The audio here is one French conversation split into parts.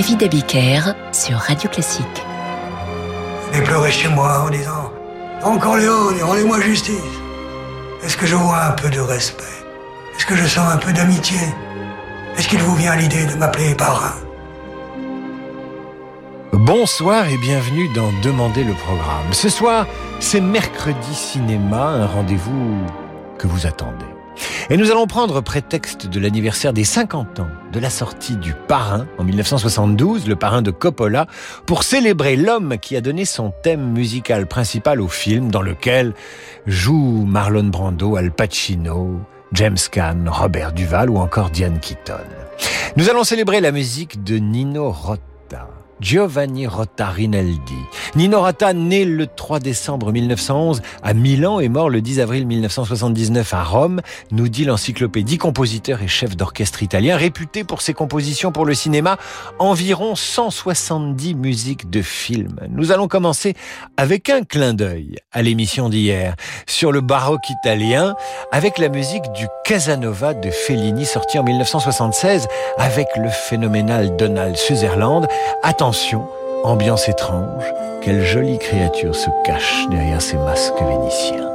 David Abiker sur Radio Classique. Venez pleurer chez moi en disant Encore Léon, rendez-moi justice. Est-ce que je vois un peu de respect? Est-ce que je sens un peu d'amitié? Est-ce qu'il vous vient l'idée de m'appeler parrain? Bonsoir et bienvenue dans Demander le programme. Ce soir, c'est mercredi cinéma, un rendez-vous que vous attendez. Et nous allons prendre prétexte de l'anniversaire des 50 ans de la sortie du Parrain en 1972, le Parrain de Coppola, pour célébrer l'homme qui a donné son thème musical principal au film dans lequel jouent Marlon Brando, Al Pacino, James Caan, Robert Duval ou encore Diane Keaton. Nous allons célébrer la musique de Nino Rota. Giovanni Rota Rinaldi. Nino Rota, né le 3 décembre 1911 à Milan et mort le 10 avril 1979 à Rome, nous dit l'encyclopédie compositeur et chef d'orchestre italien, réputé pour ses compositions pour le cinéma, environ 170 musiques de films. Nous allons commencer avec un clin d'œil à l'émission d'hier sur le baroque italien avec la musique du Casanova de Fellini sorti en 1976 avec le phénoménal Donald Sutherland. Attention, ambiance étrange, quelle jolie créature se cache derrière ces masques vénitiens.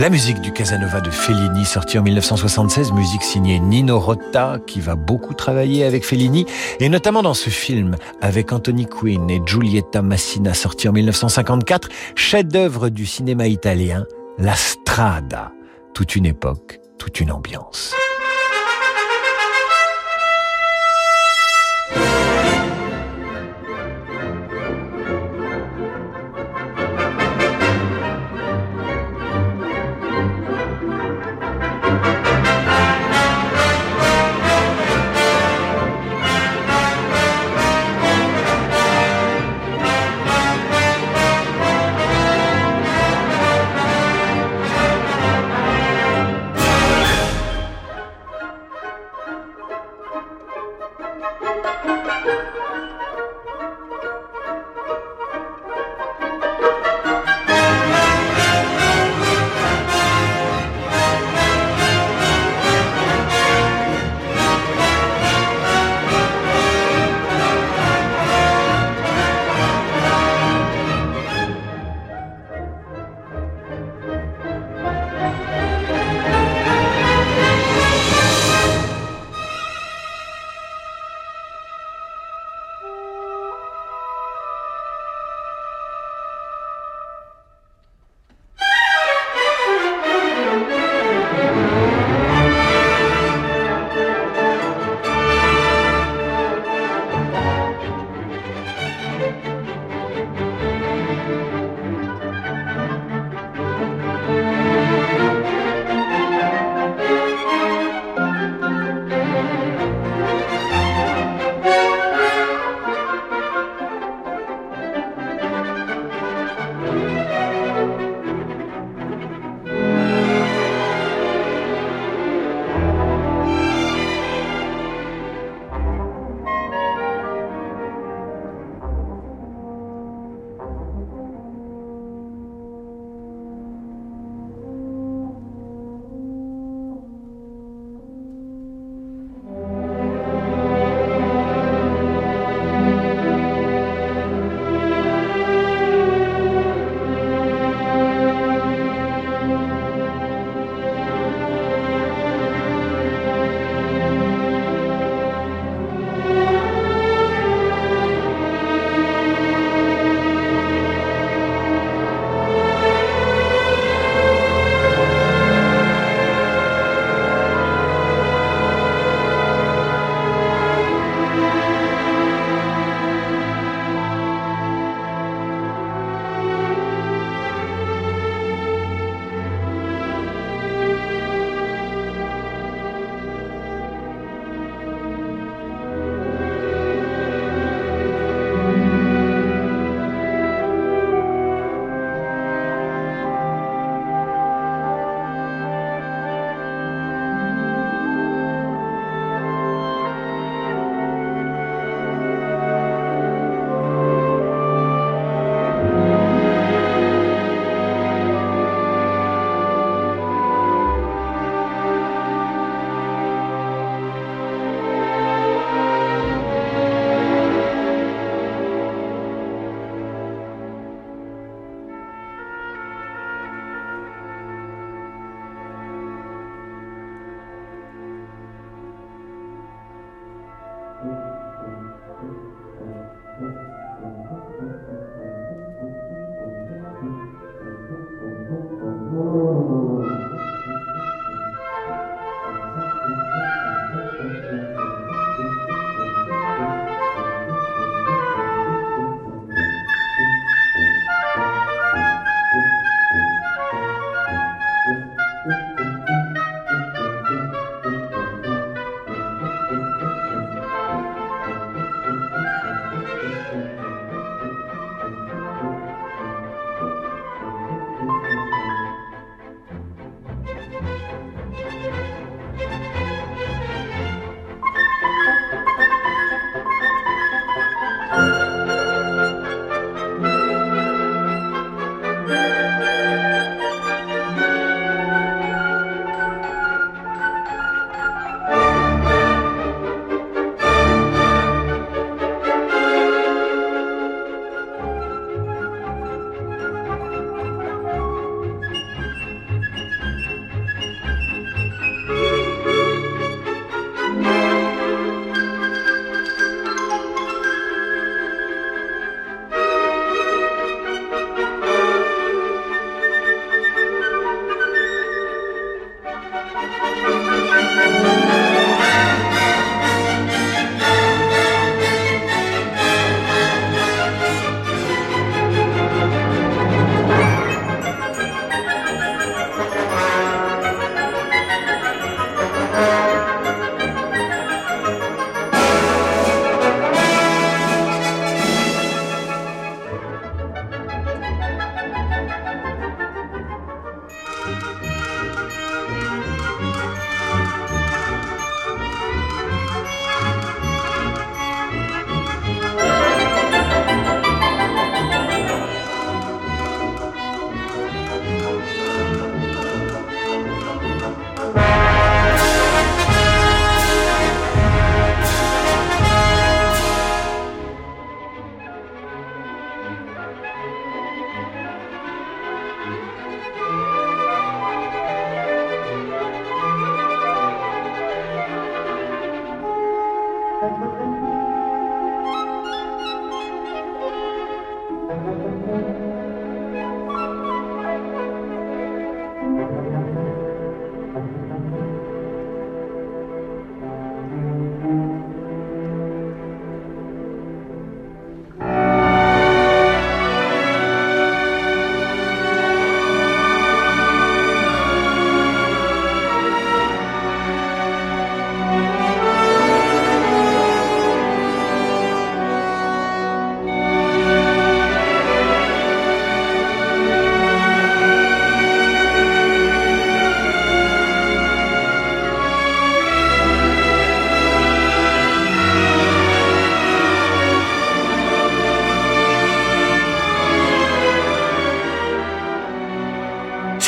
La musique du Casanova de Fellini, sortie en 1976, musique signée Nino Rota, qui va beaucoup travailler avec Fellini, et notamment dans ce film avec Anthony Quinn et Giulietta Massina, sorti en 1954, chef-d'œuvre du cinéma italien, La Strada, toute une époque, toute une ambiance.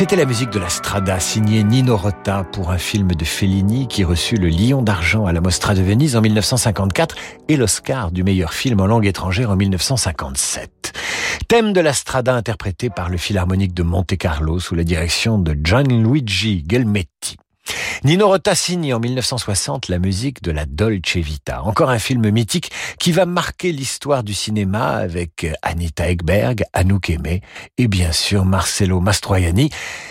C'était la musique de la Strada, signée Nino Rota pour un film de Fellini qui reçut le Lion d'argent à la Mostra de Venise en 1954 et l'Oscar du meilleur film en langue étrangère en 1957. Thème de la Strada interprété par le Philharmonique de Monte Carlo sous la direction de Gianluigi Gelmetti. Nino Rota signe en 1960 la musique de la Dolce Vita, encore un film mythique qui va marquer l'histoire du cinéma avec Anita Ekberg, Anouk Aimé et bien sûr Marcello Mastroianni.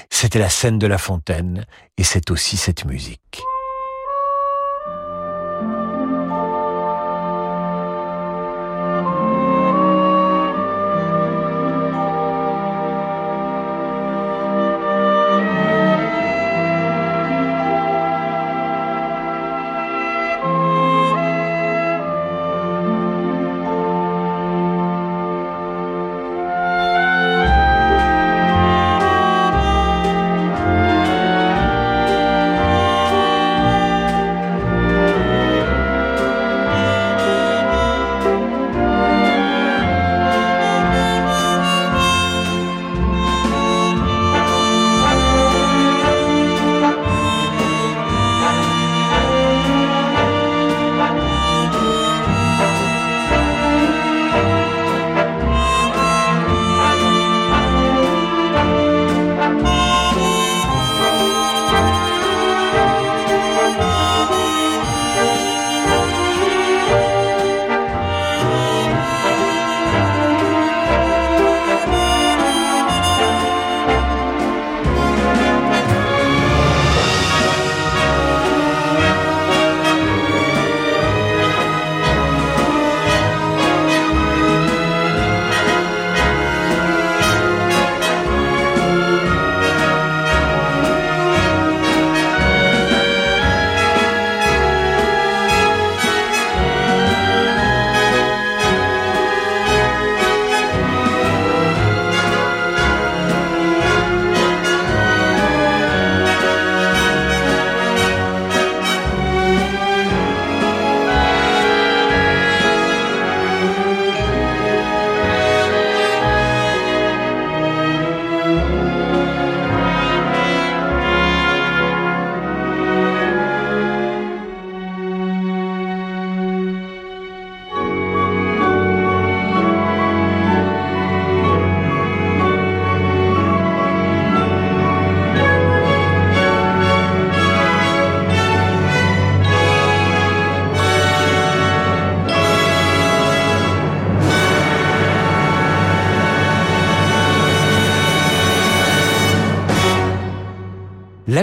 C'était la scène de la fontaine et c'est aussi cette musique.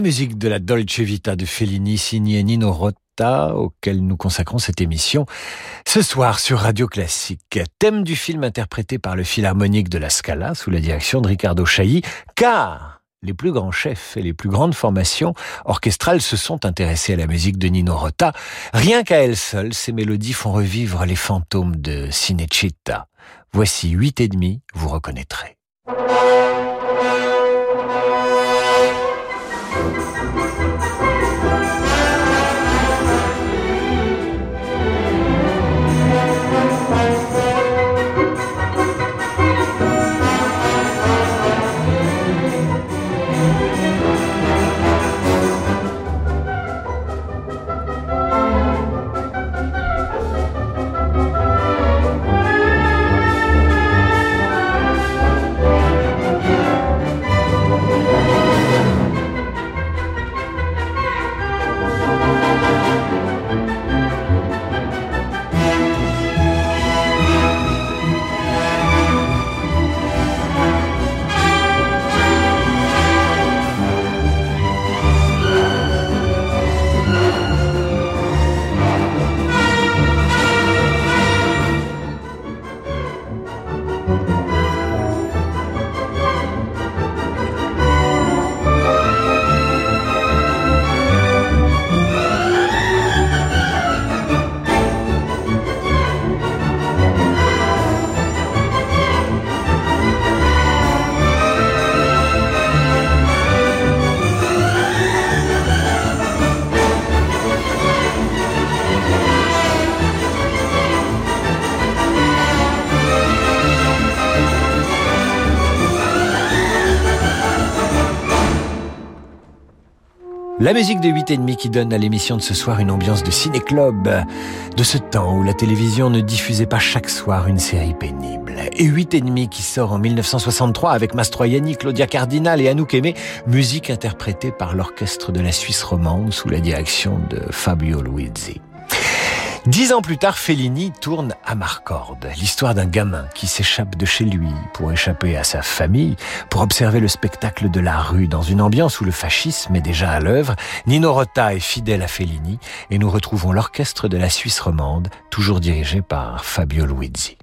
Musique de la Dolce Vita de Fellini signée Nino Rota auquel nous consacrons cette émission ce soir sur Radio Classique. Thème du film interprété par le Philharmonique de la Scala sous la direction de Riccardo Chailly, car les plus grands chefs et les plus grandes formations orchestrales se sont intéressés à la musique de Nino Rota. Rien qu'à elles seules, ces mélodies font revivre les fantômes de Cinecittà. Voici huit et demi, vous reconnaîtrez. La musique de 8 et demi qui donne à l'émission de ce soir une ambiance de ciné-club, de ce temps où la télévision ne diffusait pas chaque soir une série pénible. Et 8 et demi qui sort en 1963 avec Mastroianni, Claudia Cardinal et Anouk Aimé, musique interprétée par l'orchestre de la Suisse romande sous la direction de Fabio Luizzi. Dix ans plus tard, Fellini tourne à l'histoire d'un gamin qui s'échappe de chez lui pour échapper à sa famille, pour observer le spectacle de la rue dans une ambiance où le fascisme est déjà à l'œuvre. Nino Rota est fidèle à Fellini et nous retrouvons l'orchestre de la Suisse romande, toujours dirigé par Fabio Luizzi.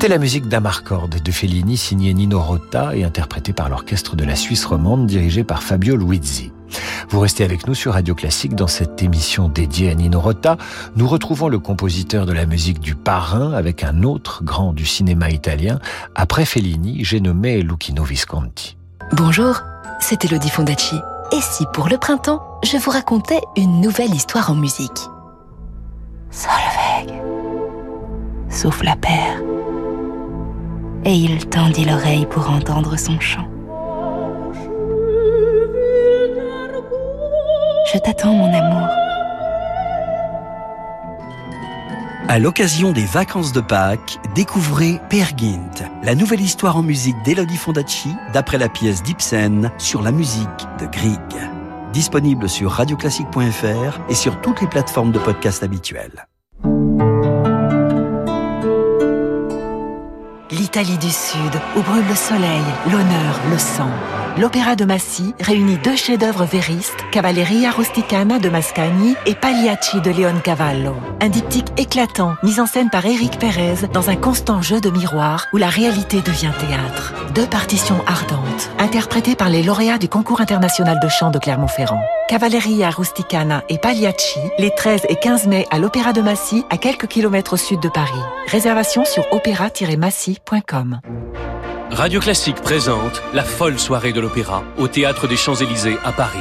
C'était la musique d'Amarcord de Fellini signée Nino Rota et interprétée par l'orchestre de la Suisse romande dirigé par Fabio Luizzi. Vous restez avec nous sur Radio Classique dans cette émission dédiée à Nino Rota. Nous retrouvons le compositeur de la musique du Parrain avec un autre grand du cinéma italien. Après Fellini, j'ai nommé Lucchino Visconti. Bonjour, c'est Elodie Fondacci. Et si pour le printemps, je vous racontais une nouvelle histoire en musique? Solveig, souffle la paire. Et il tendit l'oreille pour entendre son chant. Je t'attends, mon amour. À l'occasion des vacances de Pâques, découvrez Pergint, la nouvelle histoire en musique d'Elodie Fondacci, d'après la pièce d'Ibsen sur la musique de Grieg. Disponible sur radioclassique.fr et sur toutes les plateformes de podcast habituelles. L'Italie du Sud, où brûle le soleil, l'honneur, le sang l'Opéra de Massy réunit deux chefs-d'œuvre véristes, Cavalleria Rusticana de Mascagni et Pagliacci de Leoncavallo. Un diptyque éclatant, mis en scène par Éric Pérez dans un constant jeu de miroir où la réalité devient théâtre. Deux partitions ardentes, interprétées par les lauréats du concours international de chant de Clermont-Ferrand. Cavalleria Rusticana et Pagliacci, les 13 et 15 mai à l'Opéra de Massy, à quelques kilomètres au sud de Paris. Réservation sur opéra-massy.com. Radio Classique présente la folle soirée de l'opéra au Théâtre des Champs-Élysées à Paris.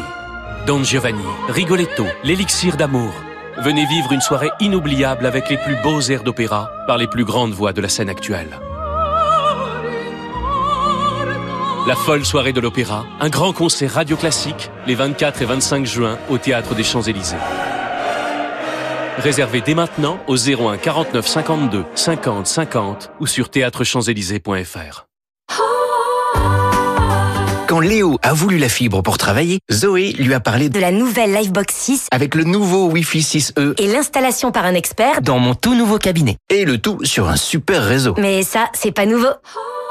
Don Giovanni, Rigoletto, l'élixir d'amour. Venez vivre une soirée inoubliable avec les plus beaux airs d'opéra par les plus grandes voix de la scène actuelle. La folle soirée de l'opéra, un grand concert radio classique les 24 et 25 juin au Théâtre des Champs-Élysées. Réservez dès maintenant au 01 49 52 50 50 ou sur théâtrechamps-élysées.fr. Quand Léo a voulu la fibre pour travailler, Zoé lui a parlé de la nouvelle Livebox 6 avec le nouveau Wi-Fi 6E et l'installation par un expert dans mon tout nouveau cabinet. Et le tout sur un super réseau. Mais ça, c'est pas nouveau.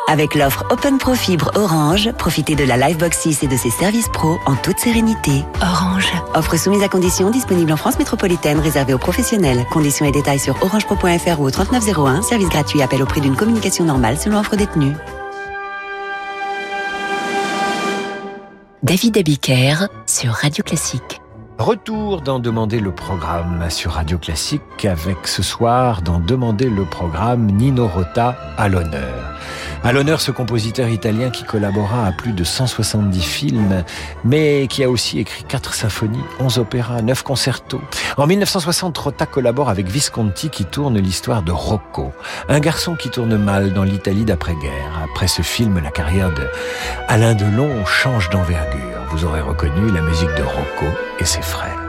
Avec l'offre Open Pro Fibre Orange, profitez de la Livebox 6 et de ses services pro en toute sérénité. Orange. Offre soumise à conditions disponible en France métropolitaine réservée aux professionnels. Conditions et détails sur orangepro.fr ou au 3901. Service gratuit. Appel au prix d'une communication normale selon offre détenue. David Abiker sur Radio Classique. Retour dans Demander le programme sur Radio Classique avec ce soir dans Demander le programme Nino Rota à l'honneur. À l'honneur ce compositeur italien qui collabora à plus de 170 films, mais qui a aussi écrit 4 symphonies, 11 opéras, 9 concertos. En 1960, Rota collabore avec Visconti qui tourne l'histoire de Rocco, un garçon qui tourne mal dans l'Italie d'après-guerre. Après ce film, la carrière de Alain Delon change d'envergure. Vous aurez reconnu la musique de Rocco et ses frères.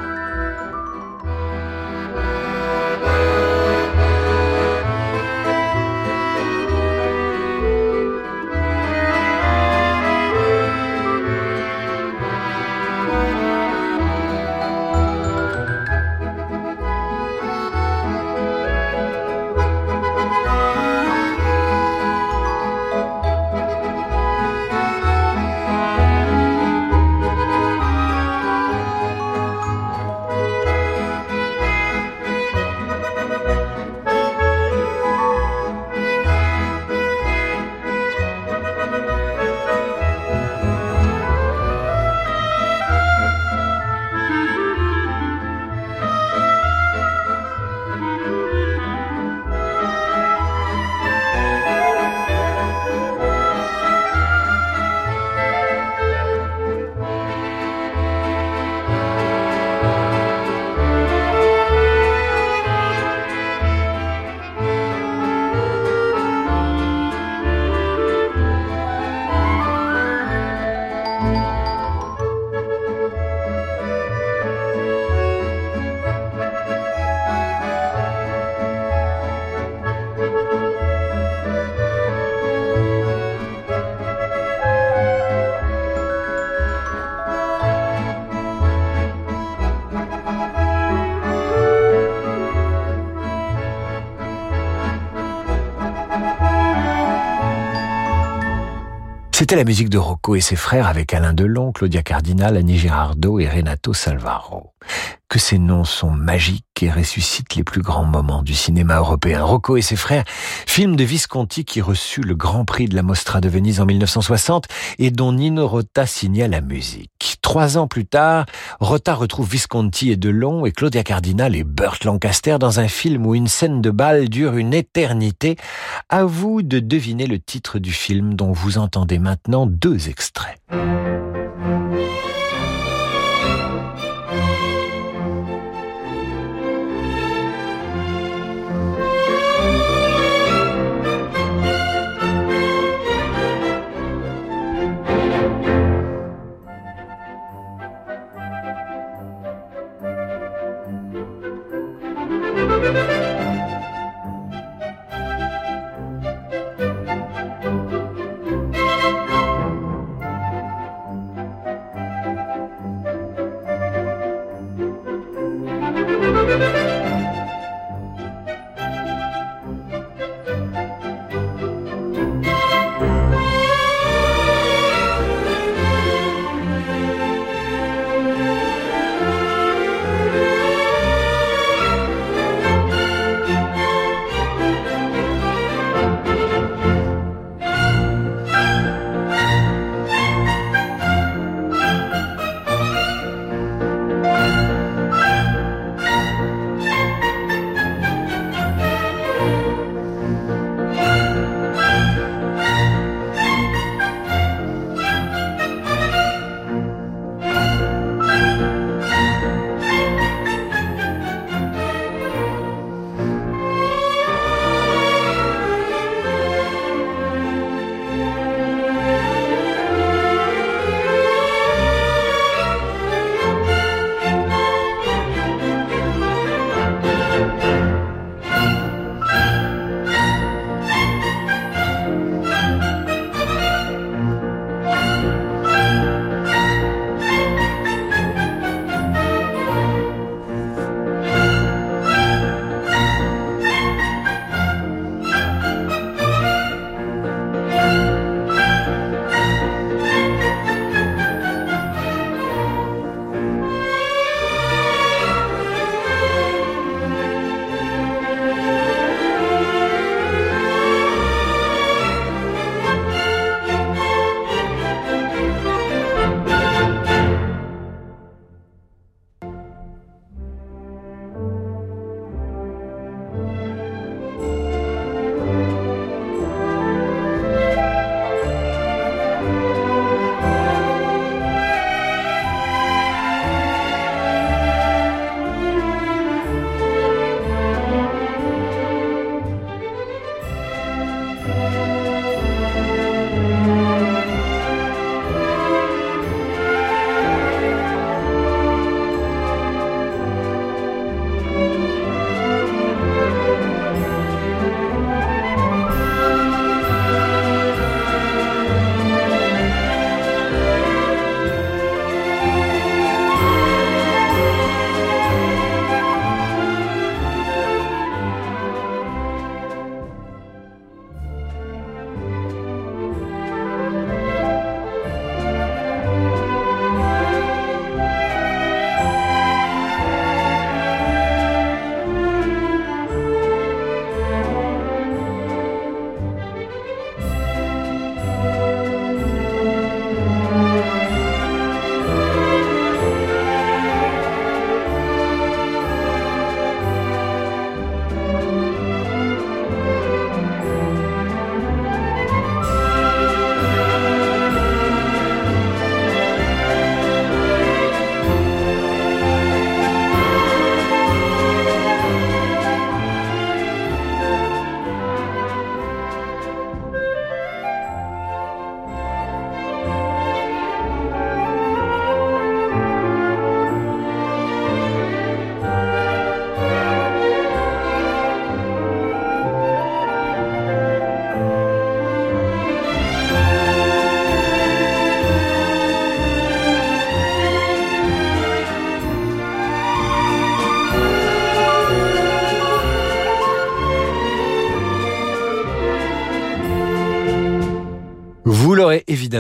C'était la musique de Rocco et ses frères avec Alain Delon, Claudia Cardinal, Annie Girardot et Renato Salvaro. que ces noms sont magiques et ressuscitent les plus grands moments du cinéma européen. Rocco et ses frères, film de Visconti qui reçut le Grand Prix de la Mostra de Venise en 1960 et dont Nino Rota signa la musique. Trois ans plus tard, Rota retrouve Visconti et Delon et Claudia Cardinal et Burt Lancaster dans un film où une scène de bal dure une éternité. À vous de deviner le titre du film dont vous entendez maintenant deux extraits.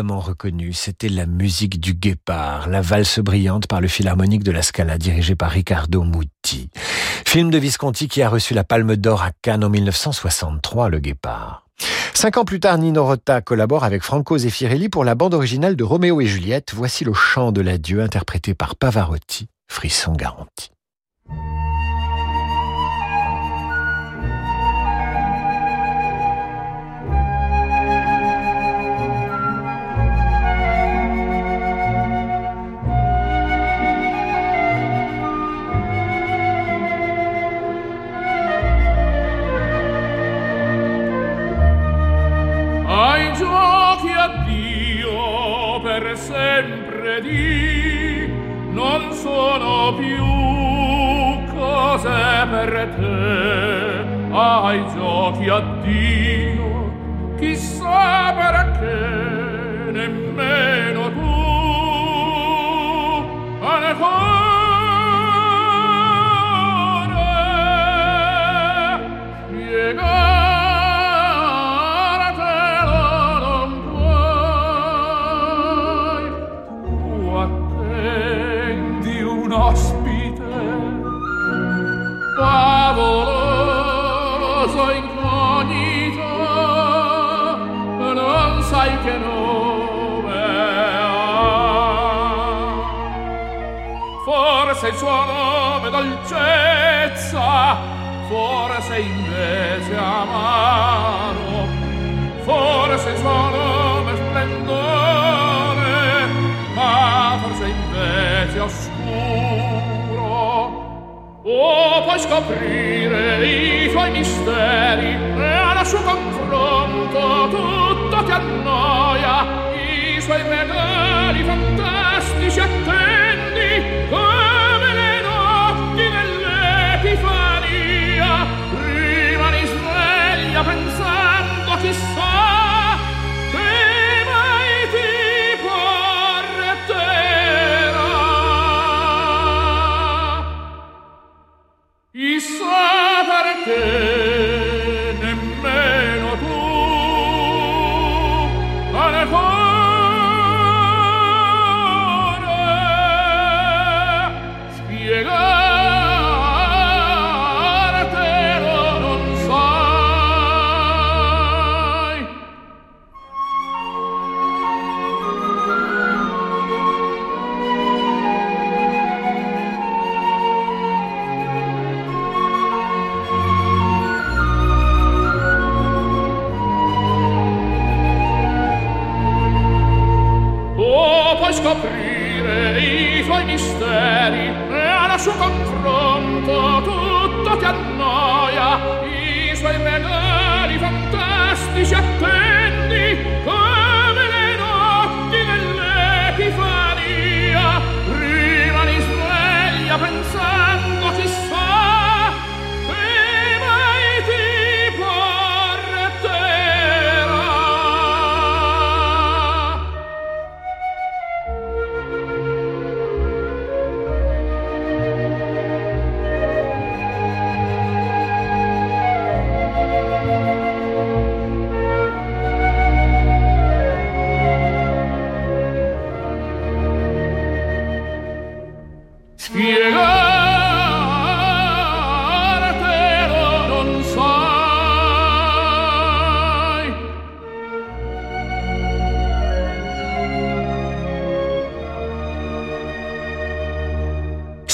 Reconnu, c'était la musique du Guépard, la valse brillante par le Philharmonique de la Scala dirigé par Riccardo Muti. Film de Visconti qui a reçu la Palme d'Or à Cannes en 1963, le Guépard. Cinq ans plus tard, Nino Rota collabore avec Franco Zeffirelli pour la bande originale de Roméo et Juliette. Voici le chant de l'adieu interprété par Pavarotti, frisson garanti. Sempre di non sono più cose per te. Ai giochi addio chissà perché nemmeno tu ancora il suo nome dolcezza forse invece amaro forse il suo nome splendore ma forse invece oscuro. O puoi scoprire i tuoi misteri e alla suo confronto tutto ti annoia i suoi regali fantastici attendi notti dell'Epifania rimani sveglia pensando chissà che mai ti porterà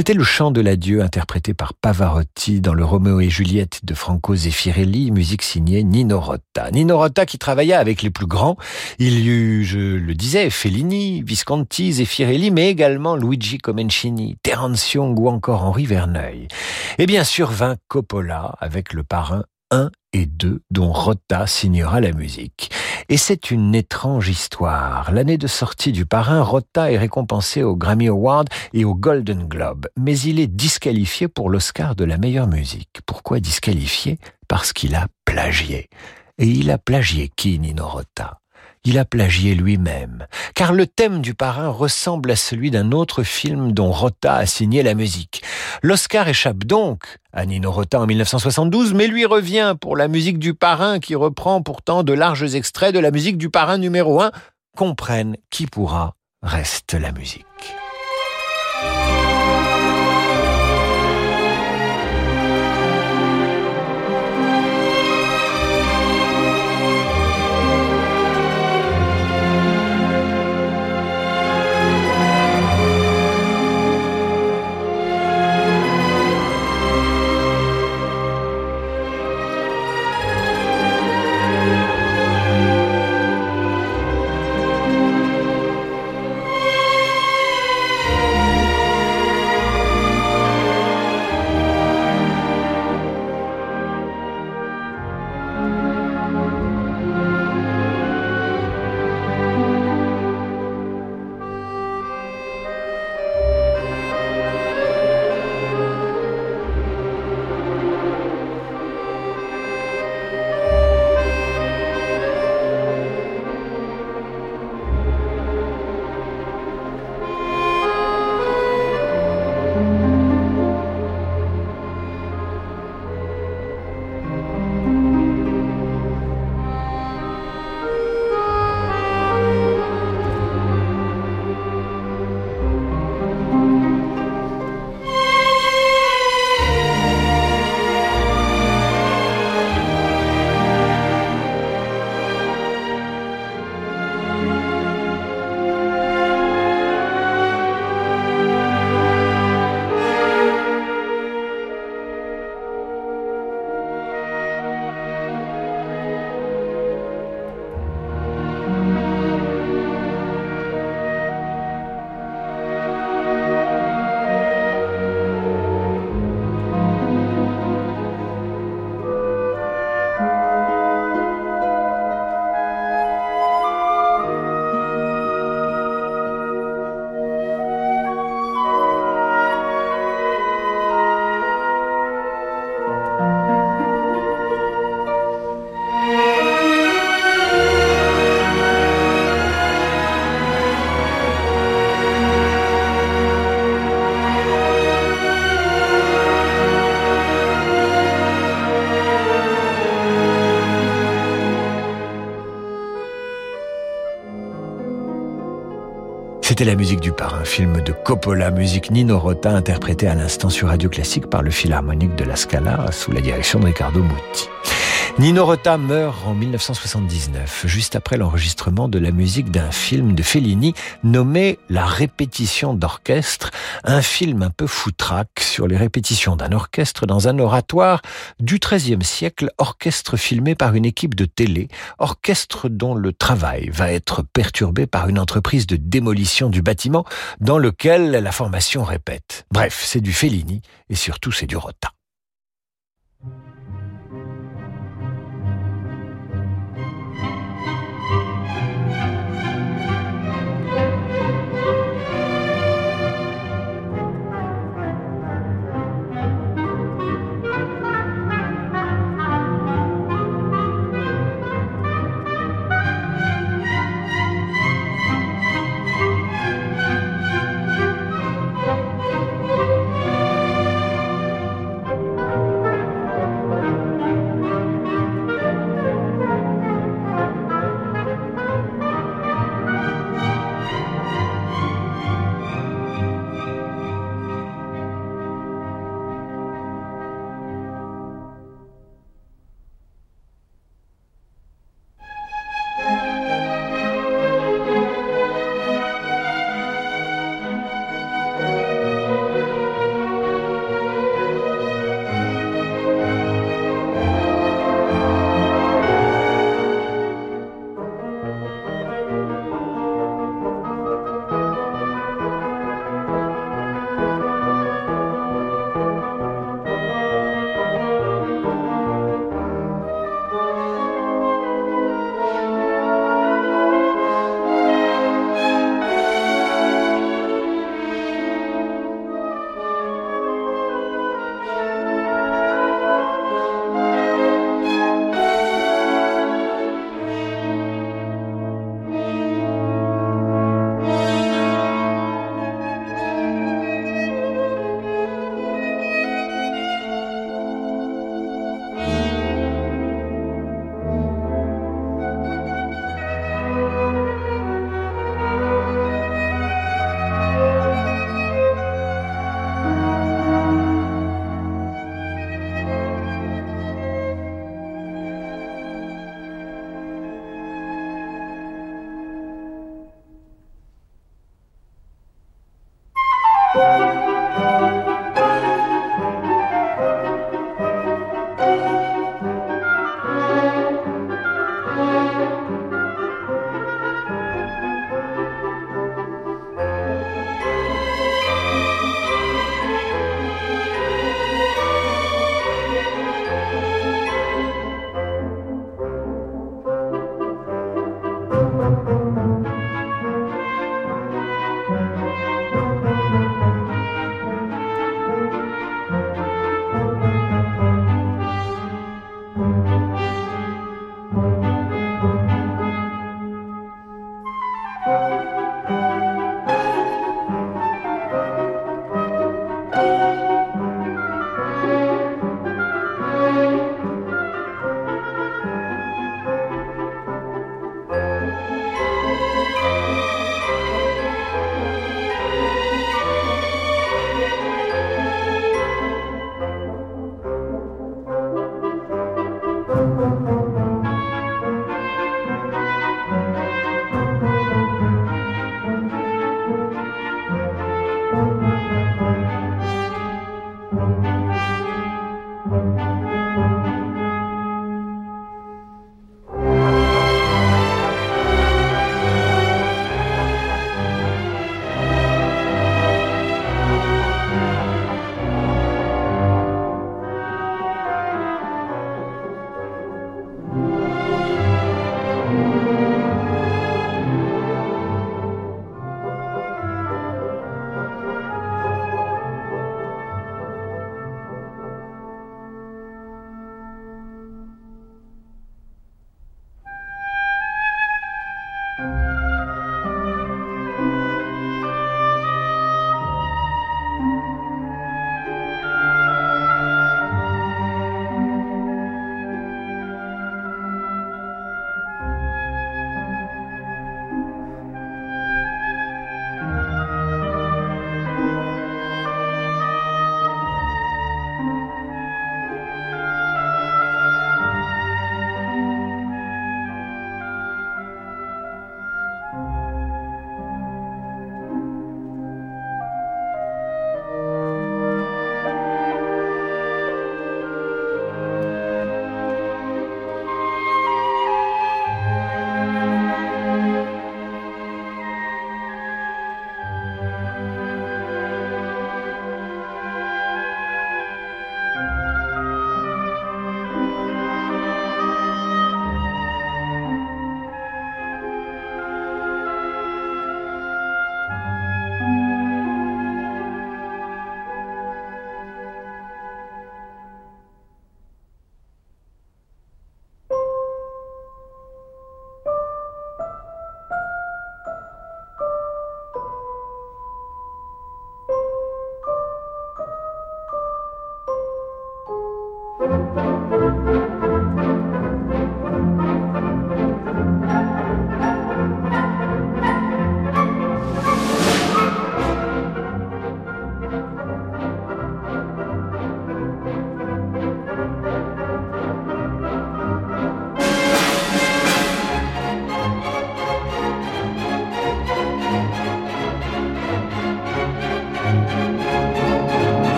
C'était le chant de l'adieu interprété par Pavarotti dans le Roméo et Juliette de Franco Zeffirelli, musique signée Nino Rota. Nino Rota qui travailla avec les plus grands. Il y eut, je le disais, Fellini, Visconti, Zeffirelli, mais également Luigi Comencini, Terence Young ou encore Henri Verneuil. Et bien sûr vint Coppola avec le parrain 1 et 2 dont Rota signera la musique. Et c'est une étrange histoire. L'année de sortie du parrain, Rota est récompensé au Grammy Award et au Golden Globe, mais il est disqualifié pour l'Oscar de la meilleure musique. Pourquoi disqualifié? Parce qu'il a plagié. Et il a plagié qui, Nino Rota il a plagié lui-même, car le thème du parrain ressemble à celui d'un autre film dont Rota a signé la musique. L'Oscar échappe donc à Nino Rota en 1972, mais lui revient pour la musique du parrain qui reprend pourtant de larges extraits de la musique du parrain numéro 1 comprenne qui pourra, reste la musique. C'était la musique du parrain, film de Coppola, musique Nino Rota, interprétée à l'instant sur Radio Classique par le Philharmonique de la Scala, sous la direction de Riccardo Muti. Nino Rota meurt en 1979, juste après l'enregistrement de la musique d'un film de Fellini nommé La répétition d'orchestre, un film un peu foutraque sur les répétitions d'un orchestre dans un oratoire du XIIIe siècle, orchestre filmé par une équipe de télé, orchestre dont le travail va être perturbé par une entreprise de démolition du bâtiment dans lequel la formation répète. Bref, c'est du Fellini et surtout c'est du Rota.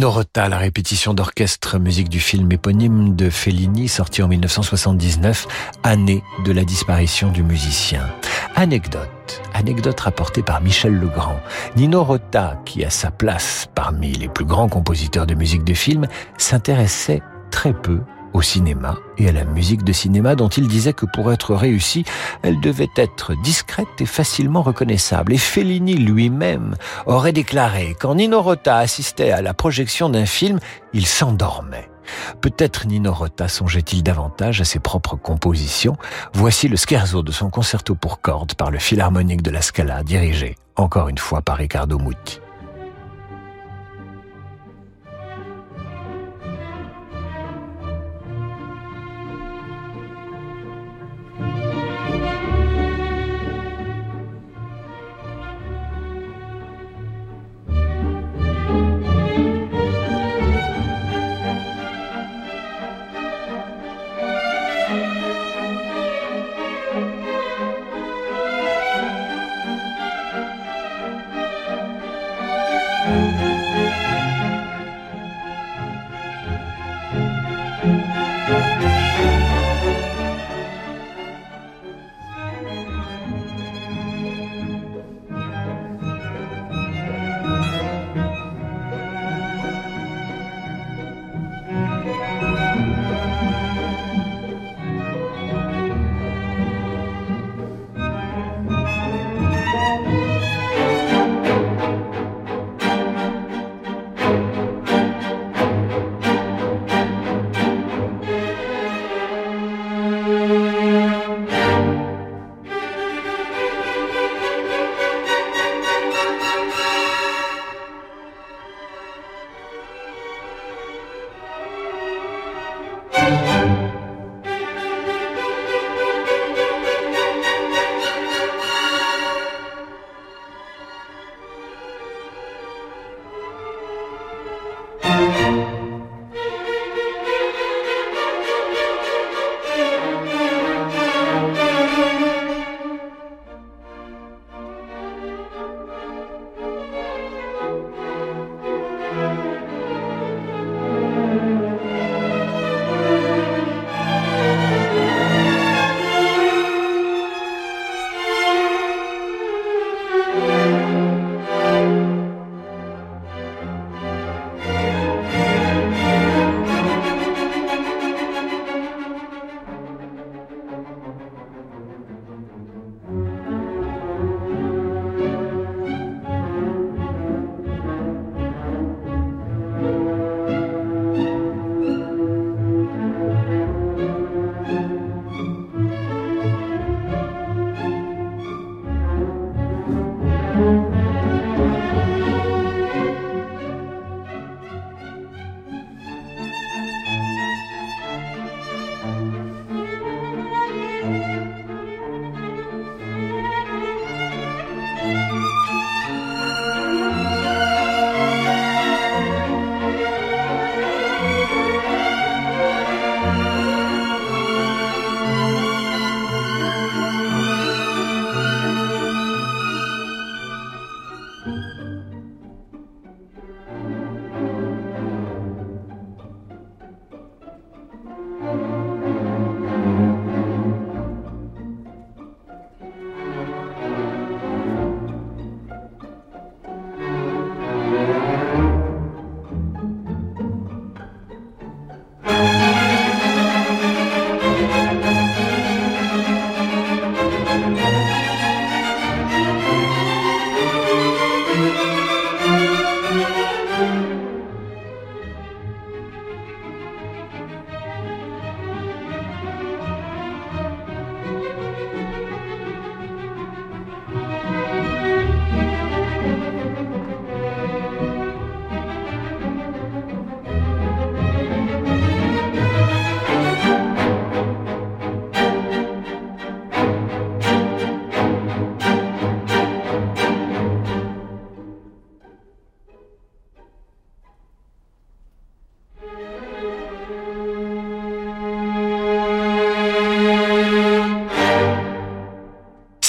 Nino Rota, la répétition d'orchestre musique du film éponyme de Fellini, sorti en 1979, année de la disparition du musicien. Anecdote, anecdote rapportée par Michel Legrand. Nino Rota, qui a sa place parmi les plus grands compositeurs de musique de film, s'intéressait très peu au cinéma et à la musique de cinéma dont il disait que pour être réussie, elle devait être discrète et facilement reconnaissable. Et Fellini lui-même aurait déclaré quand Nino Rota assistait à la projection d'un film, il s'endormait. Peut-être Nino Rota songeait-il davantage à ses propres compositions. Voici le scherzo de son concerto pour cordes par le Philharmonique de la Scala, dirigé encore une fois par Riccardo Muti.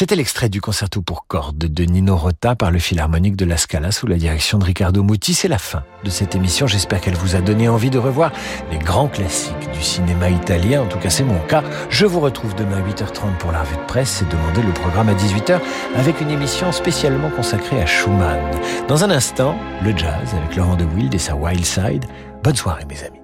C'était l'extrait du concerto pour cordes de Nino Rota par le Philharmonique de la Scala sous la direction de Riccardo Muti. C'est la fin de cette émission. J'espère qu'elle vous a donné envie de revoir les grands classiques du cinéma italien. En tout cas, c'est mon cas. Je vous retrouve demain à 8h30 pour la revue de presse et demander le programme à 18h avec une émission spécialement consacrée à Schumann. Dans un instant, le jazz avec Laurent de Wild et sa Wild Side. Bonne soirée, mes amis.